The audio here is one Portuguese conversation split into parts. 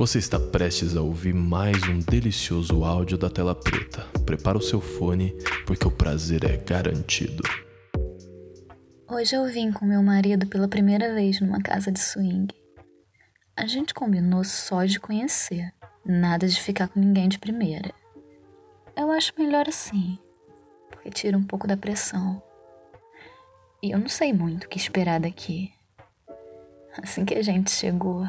Você está prestes a ouvir mais um delicioso áudio da tela preta. Prepara o seu fone, porque o prazer é garantido. Hoje eu vim com meu marido pela primeira vez numa casa de swing. A gente combinou só de conhecer, nada de ficar com ninguém de primeira. Eu acho melhor assim, porque tira um pouco da pressão. E eu não sei muito o que esperar daqui. Assim que a gente chegou,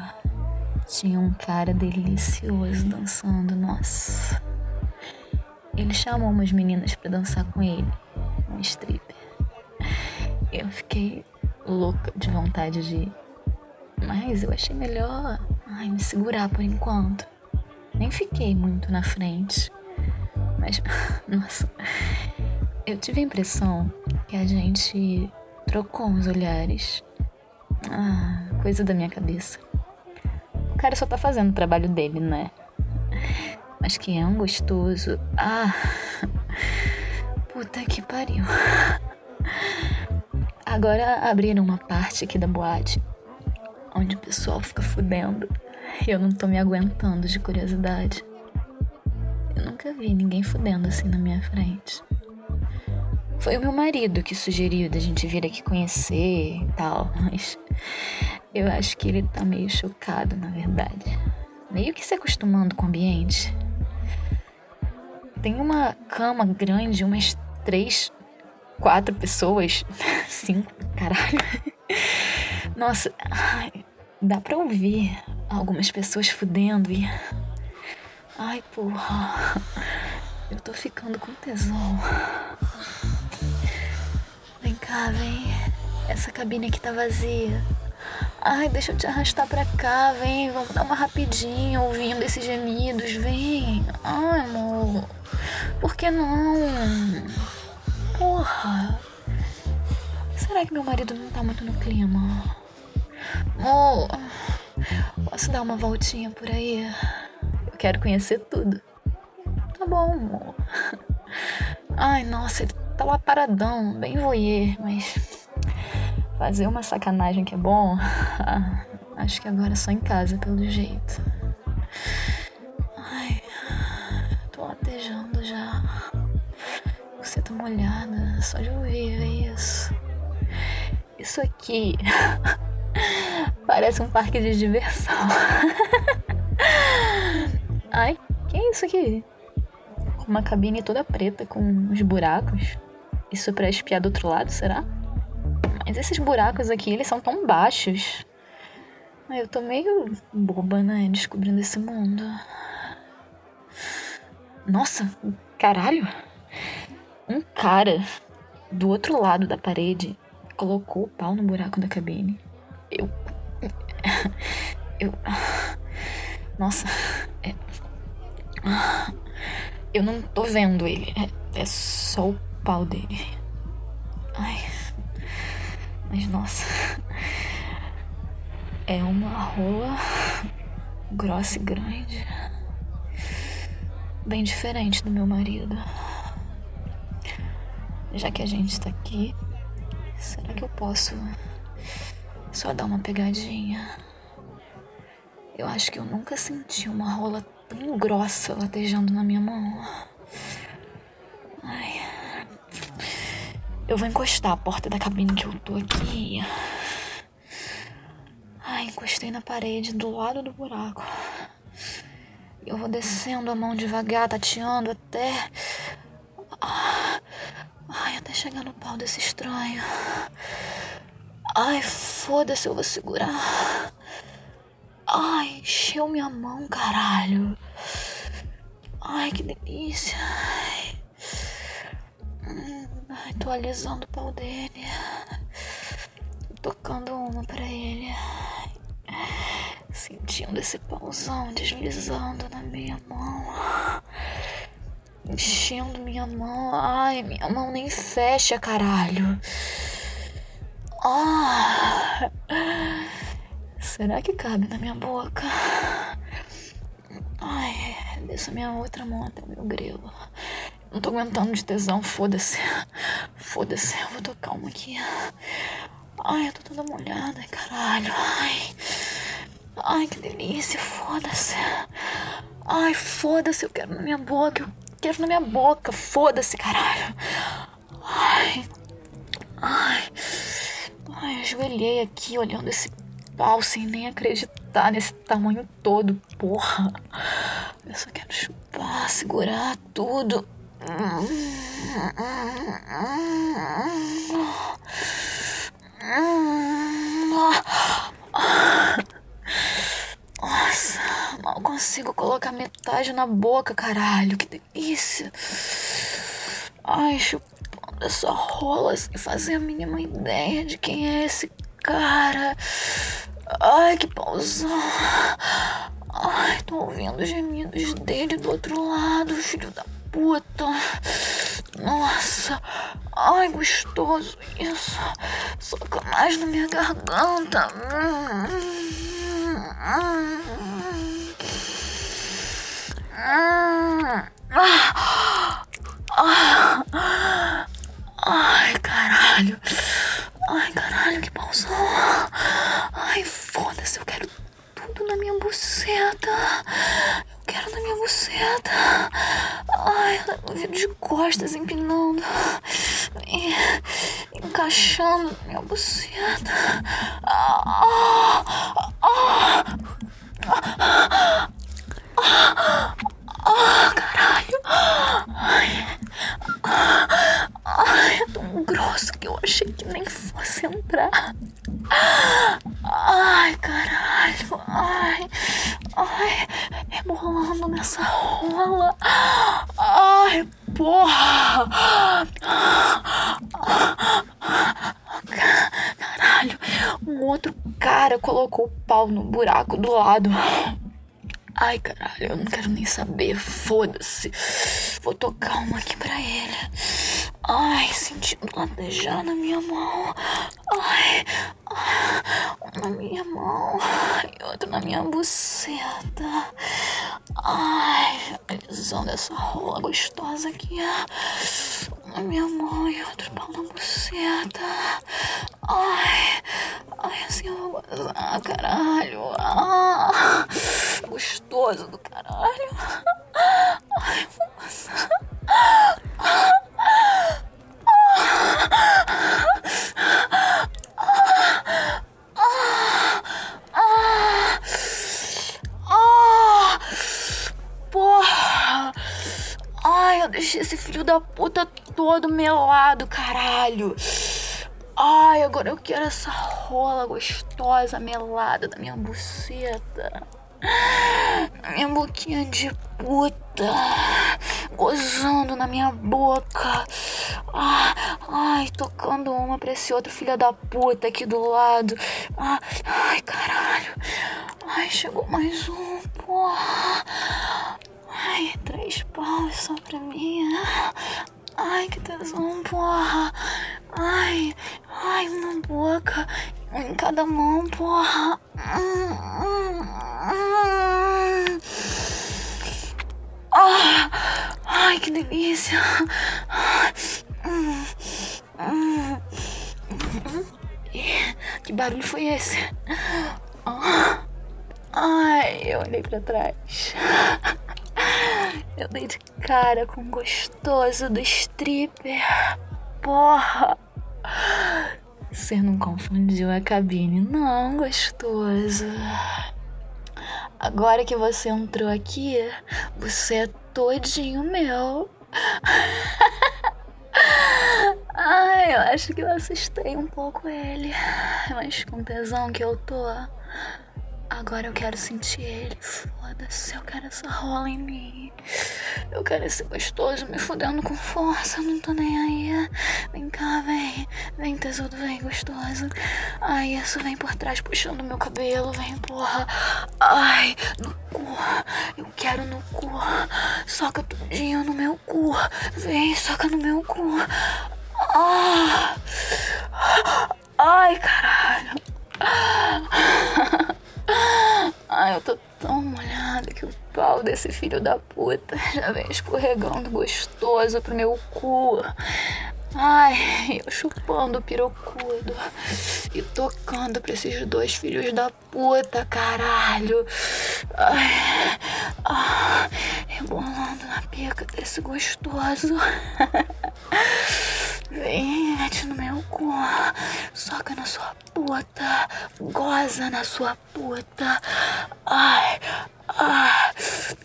tinha um cara delicioso dançando, nossa. Ele chamou umas meninas para dançar com ele, um stripper. Eu fiquei louca de vontade de ir. Mas eu achei melhor ai, me segurar por enquanto. Nem fiquei muito na frente. Mas, nossa, eu tive a impressão que a gente trocou uns olhares. Ah, coisa da minha cabeça cara só tá fazendo o trabalho dele, né? Mas que é um gostoso. Ah! Puta que pariu. Agora abriram uma parte aqui da boate onde o pessoal fica fudendo. Eu não tô me aguentando de curiosidade. Eu nunca vi ninguém fudendo assim na minha frente. Foi o meu marido que sugeriu da gente vir aqui conhecer e tal, mas eu acho que ele tá meio chocado, na verdade. Meio que se acostumando com o ambiente. Tem uma cama grande, umas três, quatro pessoas. Cinco, caralho. Nossa, dá pra ouvir algumas pessoas fudendo e. Ai, porra. Eu tô ficando com tesão. Vem cá, vem. Essa cabine aqui tá vazia. Ai, deixa eu te arrastar pra cá, vem, vamos dar uma rapidinho, ouvindo esses gemidos, vem. Ai, amor, por que não? Porra. Será que meu marido não tá muito no clima? Amor, posso dar uma voltinha por aí? Eu quero conhecer tudo. Tá bom, amor. Ai, nossa, ele tá lá paradão, bem voyeur, mas Fazer uma sacanagem que é bom, acho que agora é só em casa, pelo jeito. Ai, tô latejando já. Você tá molhada, só de ouvir ver isso. Isso aqui parece um parque de diversão. Ai, que é isso aqui? Uma cabine toda preta com uns buracos. Isso é pra espiar do outro lado, será? Mas esses buracos aqui, eles são tão baixos. Eu tô meio boba, né? Descobrindo esse mundo. Nossa, caralho! Um cara do outro lado da parede colocou o pau no buraco da cabine. Eu. Eu. Nossa. É... Eu não tô vendo ele. É, é só o pau dele. Ai. Mas nossa. É uma rola grossa e grande. Bem diferente do meu marido. Já que a gente está aqui, será que eu posso só dar uma pegadinha? Eu acho que eu nunca senti uma rola tão grossa latejando na minha mão. Ai. Eu vou encostar a porta da cabine que eu tô aqui. Ai, encostei na parede do lado do buraco. Eu vou descendo a mão devagar, tateando até. Ai, até chegar no pau desse estranho. Ai, foda-se, eu vou segurar. Ai, encheu minha mão, caralho. Ai, que delícia. Alisando o pau dele. Tocando uma pra ele. Sentindo esse pauzão deslizando na minha mão. Enchendo minha mão. Ai, minha mão nem fecha, caralho. Ah, será que cabe na minha boca? Ai, desça minha outra mão até meu grelo. Não tô aguentando de tesão, foda-se. Foda-se, eu vou tocar uma aqui. Ai, eu tô toda molhada, caralho. Ai. Ai, que delícia, foda-se. Ai, foda-se, eu quero na minha boca, eu quero na minha boca, foda-se, caralho. Ai, ai, ai, ajoelhei aqui olhando esse pau sem nem acreditar nesse tamanho todo, porra. Eu só quero chupar, segurar tudo. Nossa, mal consigo colocar metade na boca, caralho. Que delícia. Ai, chupando essa rola sem fazer a mínima ideia de quem é esse cara. Ai, que pausão. Ai, tô ouvindo os gemidos dele do outro lado, filho da puta. Nossa, ai, gostoso isso. Mais na minha garganta. Ai, caralho. Ai, caralho, que pausão. Ai, foda-se, eu quero tudo na minha buceta. Eu quero na minha buceta. Eu viro de costas, empinando. Encaixando minha buceta. Ah, ah, ah, ah, caralho. Ai, ai, é tão grosso que eu achei que nem fosse entrar. Ai, caralho. Ai, ai, rebolando nessa rola. Ai, porra. Caralho, um outro cara colocou o pau no buraco do lado. Ai, caralho, eu não quero nem saber. Foda-se. Vou tocar uma aqui pra ele. Ai, sentindo latejar na minha mão. Ai, um na minha mão e outro na minha buceta. Ai, a dessa rola gostosa aqui. Na minha mão e outro pau na buceta. Ai, ai, assim eu vou gozar, caralho. Ah, gostoso do caralho. Puta todo melado, caralho. Ai, agora eu quero essa rola gostosa, melada da minha buceta. Minha boquinha de puta. Gozando na minha boca. Ah, ai, tocando uma pra esse outro filho da puta aqui do lado. Ah, ai, caralho. Ai, chegou mais um, porra. Ai, três paus só pra mim. Ai, que tesão, porra. Ai, ai, uma boca. Em cada mão, porra. Ah, ai, que delícia. Que barulho foi esse? Ai, eu olhei pra trás. Eu dei de cara com o gostoso do stripper. Porra! Você não confundiu a cabine, não, gostoso. Agora que você entrou aqui, você é todinho meu. Ai, eu acho que eu assustei um pouco ele. Mas com tesão que eu tô. Agora eu quero sentir ele. Foda-se, eu quero essa rola em mim. Eu quero esse gostoso me fudendo com força. Não tô nem aí. Vem cá, vem. Vem, tesouro, vem, gostoso. Ai, isso vem por trás puxando meu cabelo. Vem, porra. Ai, no cu. Eu quero no cu. Soca tudinho no meu cu. Vem, soca no meu cu. Ah. Ai, caralho. Ai, eu tô tão molhada que o pau desse filho da puta já vem escorregando gostoso pro meu cu. Ai, eu chupando o pirocudo e tocando pra esses dois filhos da puta, caralho. Ai, ah, rebolando na pica desse gostoso. Vem, mete no meu cu, soca na sua puta, goza na sua puta. Ai, ah,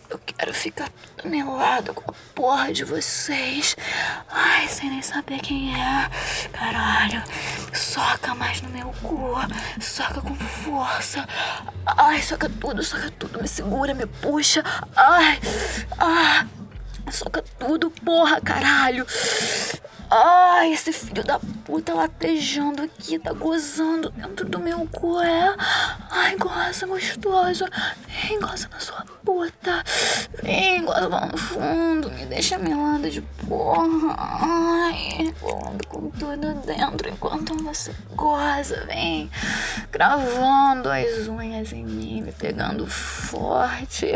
eu quero ficar melado com a porra de vocês. Ai, sem nem saber quem é. Caralho, soca mais no meu cu, soca com força. Ai, soca tudo, soca tudo, me segura, me puxa. Ai, ah, soca tudo, porra, caralho. Ai, esse filho da puta latejando aqui, tá gozando dentro do meu cu, é? Ai, goza gostoso. Vem, goza na sua puta. Vem, goza lá no fundo. Me deixa melada de porra. Ai, rolando com tudo dentro enquanto você goza. Vem, gravando as unhas em mim, me pegando forte.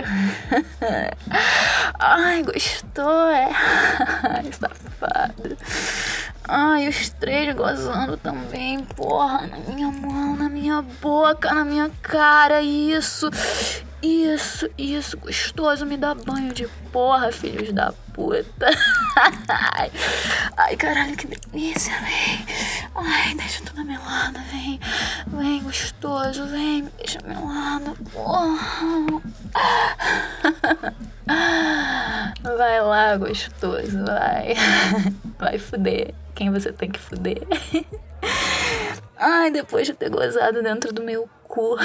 Ai, gostou, é? Ai, safado. Ai, os três gozando também, porra, na minha mão, na minha boca, na minha cara, isso. Isso, isso, gostoso, me dá banho de porra, filhos da puta. Ai, caralho, que delícia, vem. Ai, deixa tudo melada, vem. Vem, gostoso, vem, me deixa melada, porra. Vai lá, gostoso, vai. Vai fuder quem você tem que fuder. Ai, depois de ter gozado dentro do meu cu.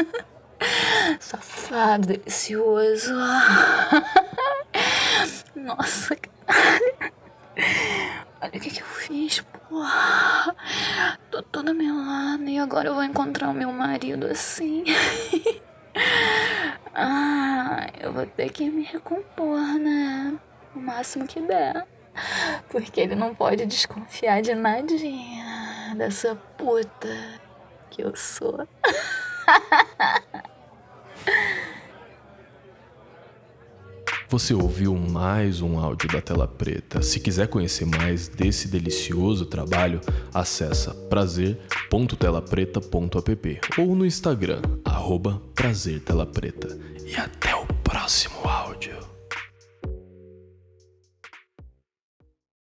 Safado, delicioso. Nossa, caralho. Olha o que, que eu fiz, porra. Tô toda melada e agora eu vou encontrar o meu marido assim. ah, eu vou ter que me recompor, né? O máximo que der. Porque ele não pode desconfiar de nadinha dessa puta que eu sou. Você ouviu mais um áudio da Tela Preta. Se quiser conhecer mais desse delicioso trabalho, acessa prazer.telapreta.app ou no Instagram, arroba prazertelapreta. E até o próximo áudio.